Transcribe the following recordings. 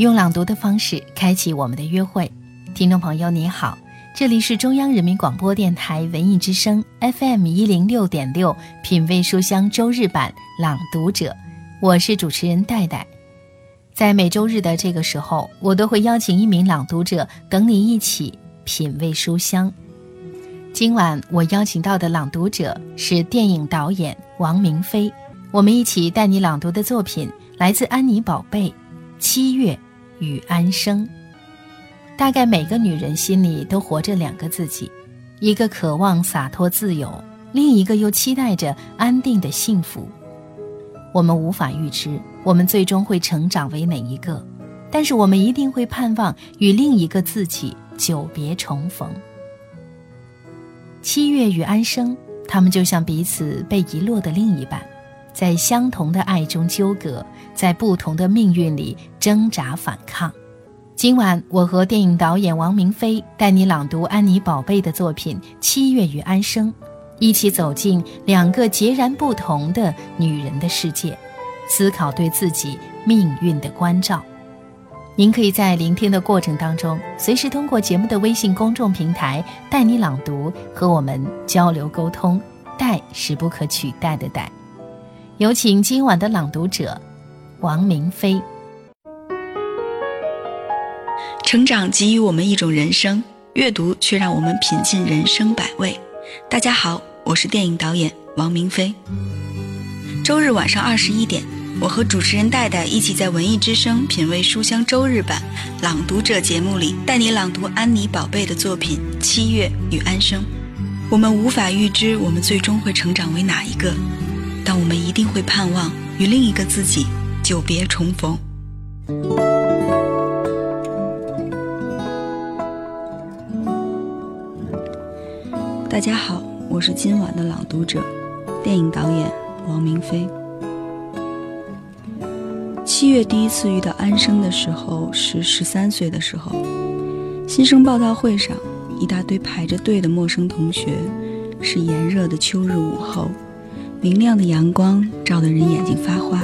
用朗读的方式开启我们的约会。听众朋友，你好，这里是中央人民广播电台文艺之声 FM 一零六点六品味书香周日版朗读者，我是主持人戴戴。在每周日的这个时候，我都会邀请一名朗读者等你一起品味书香。今晚我邀请到的朗读者是电影导演王明飞，我们一起带你朗读的作品来自《安妮宝贝》《七月与安生》。大概每个女人心里都活着两个自己，一个渴望洒脱自由，另一个又期待着安定的幸福。我们无法预知我们最终会成长为哪一个，但是我们一定会盼望与另一个自己久别重逢。七月与安生，他们就像彼此被遗落的另一半，在相同的爱中纠葛，在不同的命运里挣扎反抗。今晚，我和电影导演王明飞带你朗读安妮宝贝的作品《七月与安生》，一起走进两个截然不同的女人的世界，思考对自己命运的关照。您可以在聆听的过程当中，随时通过节目的微信公众平台“带你朗读”和我们交流沟通。带是不可取代的带。有请今晚的朗读者王明飞。成长给予我们一种人生，阅读却让我们品尽人生百味。大家好，我是电影导演王明飞。周日晚上二十一点。我和主持人戴戴一起在文艺之声品味书香周日版朗读者节目里，带你朗读安妮宝贝的作品《七月与安生》。我们无法预知我们最终会成长为哪一个，但我们一定会盼望与另一个自己久别重逢。大家好，我是今晚的朗读者，电影导演王明飞。七月第一次遇到安生的时候是十三岁的时候，新生报道会上，一大堆排着队的陌生同学，是炎热的秋日午后，明亮的阳光照得人眼睛发花。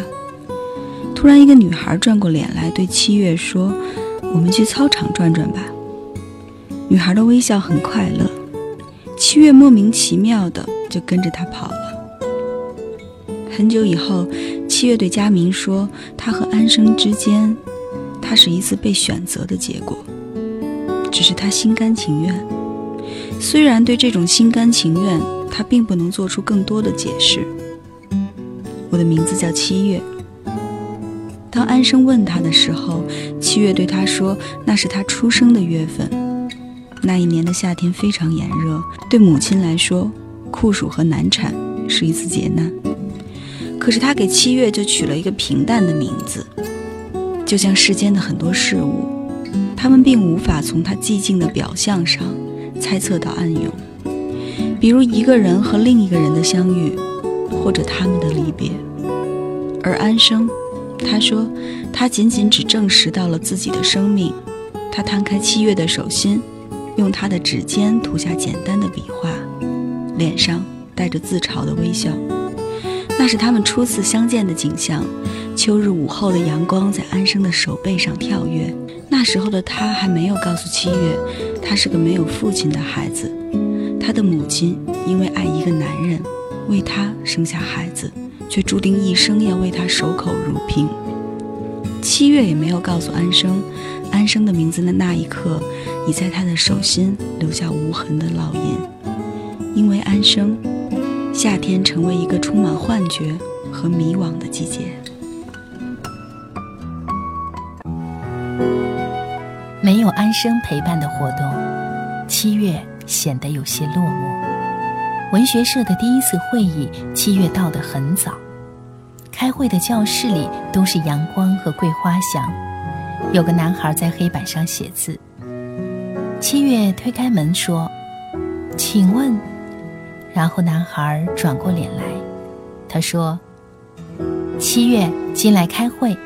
突然，一个女孩转过脸来对七月说：“我们去操场转转吧。”女孩的微笑很快乐，七月莫名其妙的就跟着她跑了。很久以后。七月对佳明说：“他和安生之间，他是一次被选择的结果，只是他心甘情愿。虽然对这种心甘情愿，他并不能做出更多的解释。我的名字叫七月。当安生问他的时候，七月对他说：那是他出生的月份。那一年的夏天非常炎热，对母亲来说，酷暑和难产是一次劫难。”可是他给七月就取了一个平淡的名字，就像世间的很多事物，他们并无法从他寂静的表象上猜测到暗涌。比如一个人和另一个人的相遇，或者他们的离别。而安生，他说他仅仅只证实到了自己的生命。他摊开七月的手心，用他的指尖涂下简单的笔画，脸上带着自嘲的微笑。那是他们初次相见的景象。秋日午后的阳光在安生的手背上跳跃。那时候的他还没有告诉七月，他是个没有父亲的孩子。他的母亲因为爱一个男人，为他生下孩子，却注定一生要为他守口如瓶。七月也没有告诉安生，安生的名字的那一刻，已在他的手心留下无痕的烙印。因为安生。夏天成为一个充满幻觉和迷惘的季节。没有安生陪伴的活动，七月显得有些落寞。文学社的第一次会议，七月到得很早。开会的教室里都是阳光和桂花香。有个男孩在黑板上写字。七月推开门说：“请问。”然后男孩转过脸来，他说：“七月进来开会。”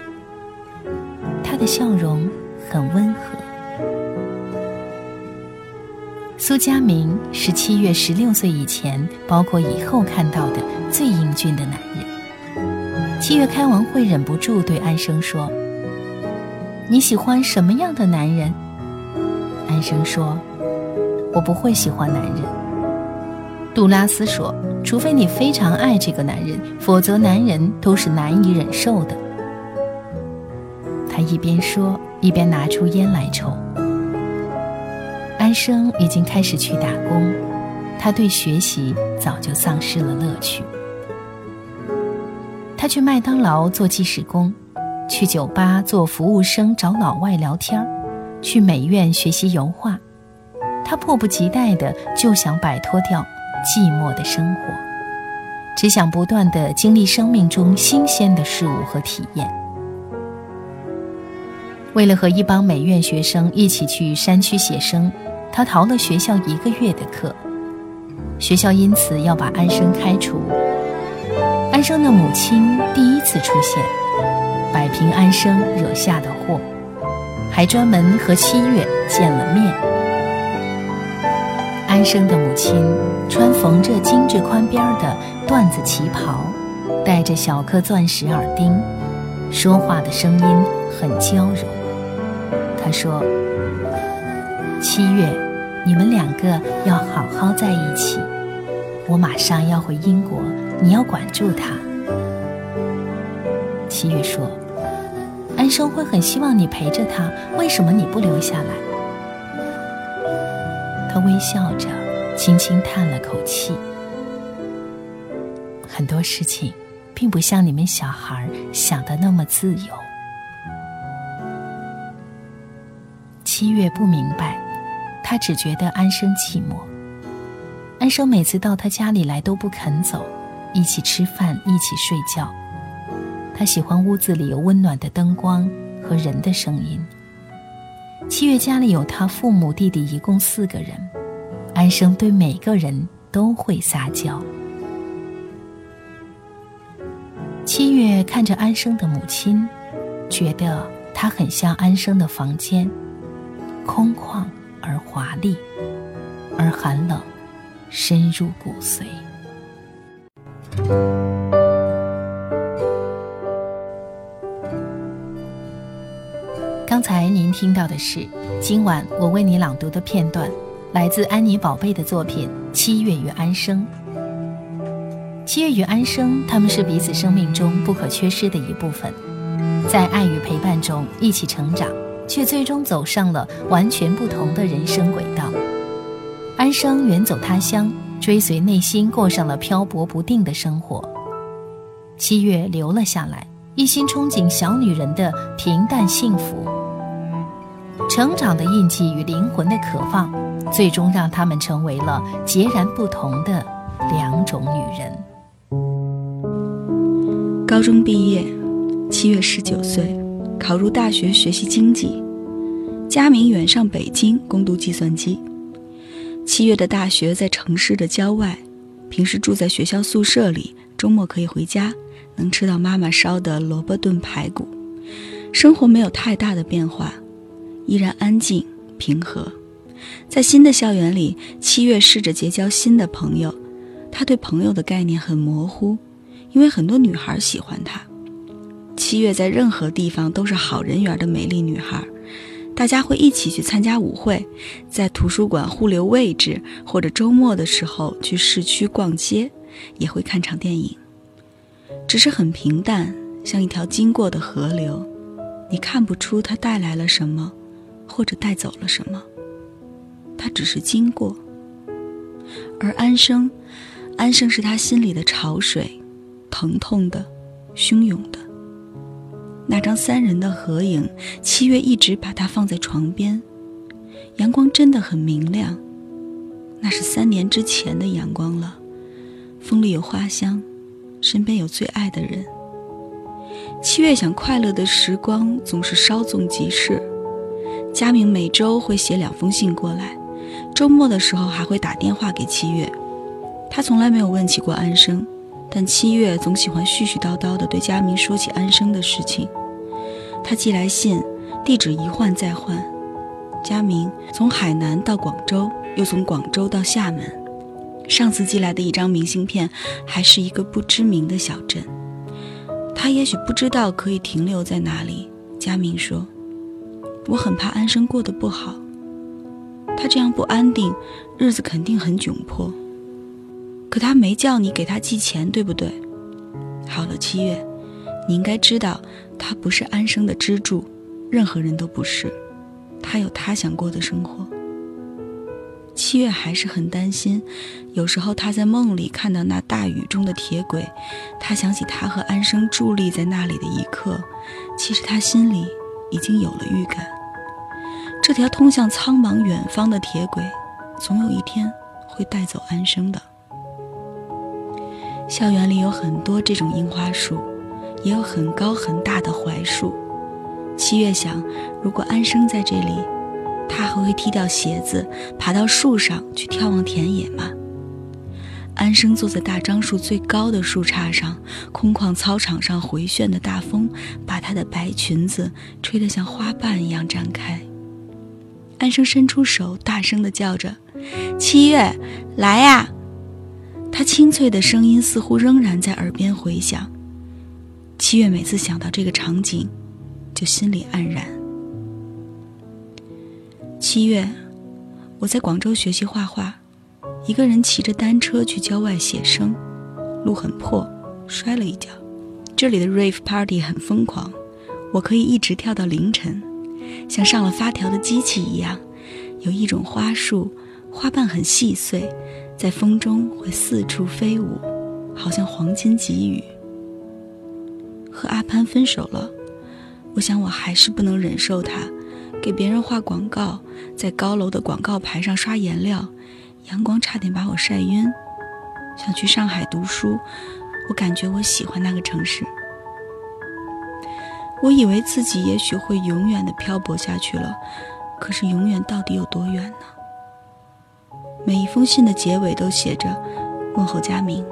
他的笑容很温和。苏佳明是七月十六岁以前，包括以后看到的最英俊的男人。七月开完会，忍不住对安生说：“你喜欢什么样的男人？”安生说：“我不会喜欢男人。”杜拉斯说：“除非你非常爱这个男人，否则男人都是难以忍受的。”他一边说，一边拿出烟来抽。安生已经开始去打工，他对学习早就丧失了乐趣。他去麦当劳做计时工，去酒吧做服务生找老外聊天去美院学习油画。他迫不及待的就想摆脱掉。寂寞的生活，只想不断的经历生命中新鲜的事物和体验。为了和一帮美院学生一起去山区写生，他逃了学校一个月的课。学校因此要把安生开除。安生的母亲第一次出现，摆平安生惹下的祸，还专门和七月见了面。安生的母亲穿缝着精致宽边的缎子旗袍，戴着小颗钻石耳钉，说话的声音很娇柔。她说：“七月，你们两个要好好在一起。我马上要回英国，你要管住他。”七月说：“安生会很希望你陪着他，为什么你不留下来？”他微笑着，轻轻叹了口气。很多事情，并不像你们小孩想的那么自由。七月不明白，他只觉得安生寂寞。安生每次到他家里来都不肯走，一起吃饭，一起睡觉。他喜欢屋子里有温暖的灯光和人的声音。七月家里有他父母、弟弟，一共四个人。安生对每个人都会撒娇。七月看着安生的母亲，觉得她很像安生的房间，空旷而华丽，而寒冷，深入骨髓。刚才您听到的是今晚我为你朗读的片段，来自安妮宝贝的作品《七月与安生》。七月与安生，他们是彼此生命中不可缺失的一部分，在爱与陪伴中一起成长，却最终走上了完全不同的人生轨道。安生远走他乡，追随内心，过上了漂泊不定的生活。七月留了下来，一心憧憬小女人的平淡幸福。成长的印记与灵魂的渴望，最终让他们成为了截然不同的两种女人。高中毕业，七月十九岁，考入大学学习经济。佳明远上北京攻读计算机。七月的大学在城市的郊外，平时住在学校宿舍里，周末可以回家，能吃到妈妈烧的萝卜炖排骨。生活没有太大的变化。依然安静平和，在新的校园里，七月试着结交新的朋友。他对朋友的概念很模糊，因为很多女孩喜欢他。七月在任何地方都是好人缘的美丽女孩，大家会一起去参加舞会，在图书馆互留位置，或者周末的时候去市区逛街，也会看场电影。只是很平淡，像一条经过的河流，你看不出它带来了什么。或者带走了什么？它只是经过。而安生，安生是他心里的潮水，疼痛的，汹涌的。那张三人的合影，七月一直把它放在床边。阳光真的很明亮，那是三年之前的阳光了。风里有花香，身边有最爱的人。七月想快乐的时光总是稍纵即逝。佳明每周会写两封信过来，周末的时候还会打电话给七月。他从来没有问起过安生，但七月总喜欢絮絮叨叨地对佳明说起安生的事情。他寄来信，地址一换再换。佳明从海南到广州，又从广州到厦门。上次寄来的一张明信片，还是一个不知名的小镇。他也许不知道可以停留在哪里。佳明说。我很怕安生过得不好。他这样不安定，日子肯定很窘迫。可他没叫你给他寄钱，对不对？好了，七月，你应该知道，他不是安生的支柱，任何人都不是。他有他想过的生活。七月还是很担心，有时候他在梦里看到那大雨中的铁轨，他想起他和安生伫立在那里的一刻，其实他心里已经有了预感。这条通向苍茫远方的铁轨，总有一天会带走安生的。校园里有很多这种樱花树，也有很高很大的槐树。七月想，如果安生在这里，他还会踢掉鞋子，爬到树上去眺望田野吗？安生坐在大樟树最高的树杈上，空旷操场上回旋的大风，把她的白裙子吹得像花瓣一样展开。安生伸出手，大声地叫着：“七月，来呀！”他清脆的声音似乎仍然在耳边回响。七月每次想到这个场景，就心里黯然。七月，我在广州学习画画，一个人骑着单车去郊外写生，路很破，摔了一跤。这里的 rave party 很疯狂，我可以一直跳到凌晨。像上了发条的机器一样，有一种花束，花瓣很细碎，在风中会四处飞舞，好像黄金给予。和阿潘分手了，我想我还是不能忍受他，给别人画广告，在高楼的广告牌上刷颜料，阳光差点把我晒晕。想去上海读书，我感觉我喜欢那个城市。我以为自己也许会永远的漂泊下去了，可是永远到底有多远呢？每一封信的结尾都写着“问候佳明”。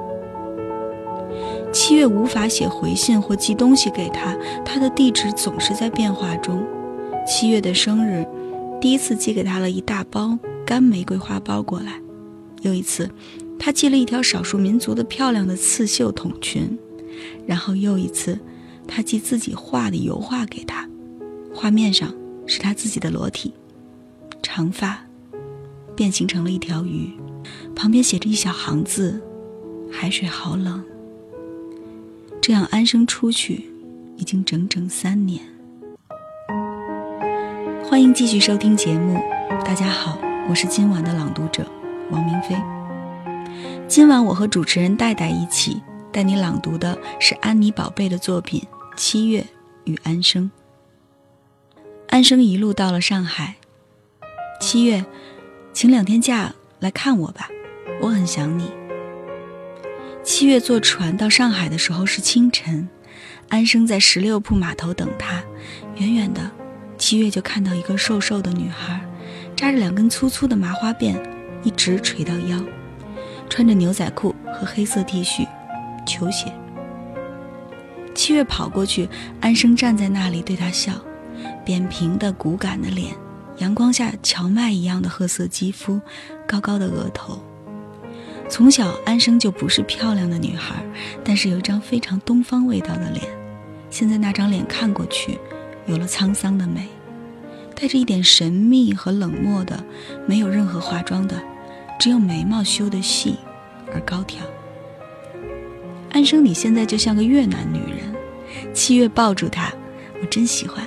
七月无法写回信或寄东西给他，他的地址总是在变化中。七月的生日，第一次寄给他了一大包干玫瑰花苞过来。有一次，他寄了一条少数民族的漂亮的刺绣筒裙，然后又一次。他寄自己画的油画给他，画面上是他自己的裸体，长发变形成了一条鱼，旁边写着一小行字：“海水好冷。”这样安生出去已经整整三年。欢迎继续收听节目，大家好，我是今晚的朗读者王明飞。今晚我和主持人戴戴一起带你朗读的是安妮宝贝的作品。七月与安生，安生一路到了上海。七月，请两天假来看我吧，我很想你。七月坐船到上海的时候是清晨，安生在十六铺码头等他。远远的，七月就看到一个瘦瘦的女孩，扎着两根粗粗的麻花辫，一直垂到腰，穿着牛仔裤和黑色 T 恤，球鞋。七月跑过去，安生站在那里对他笑，扁平的骨感的脸，阳光下荞麦一样的褐色肌肤，高高的额头。从小安生就不是漂亮的女孩，但是有一张非常东方味道的脸。现在那张脸看过去，有了沧桑的美，带着一点神秘和冷漠的，没有任何化妆的，只有眉毛修的细而高挑。安生，你现在就像个越南女人。七月抱住她，我真喜欢。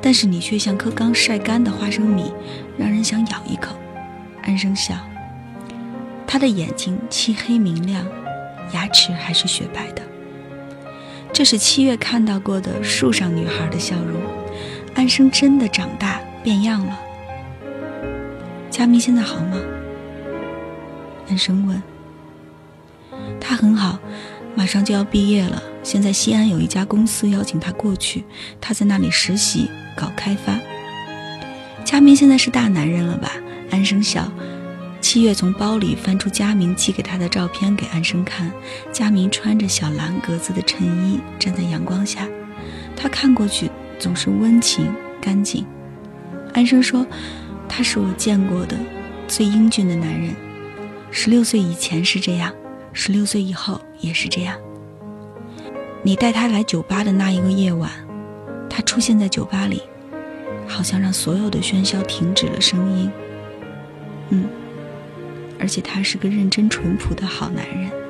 但是你却像颗刚晒干的花生米，让人想咬一口。安生笑，他的眼睛漆黑明亮，牙齿还是雪白的。这是七月看到过的树上女孩的笑容。安生真的长大变样了。佳明现在好吗？安生问。他很好，马上就要毕业了。现在西安有一家公司邀请他过去，他在那里实习搞开发。佳明现在是大男人了吧？安生笑。七月从包里翻出佳明寄给他的照片给安生看。佳明穿着小蓝格子的衬衣，站在阳光下，他看过去总是温情干净。安生说：“他是我见过的最英俊的男人。十六岁以前是这样。”十六岁以后也是这样。你带他来酒吧的那一个夜晚，他出现在酒吧里，好像让所有的喧嚣停止了声音。嗯，而且他是个认真淳朴的好男人。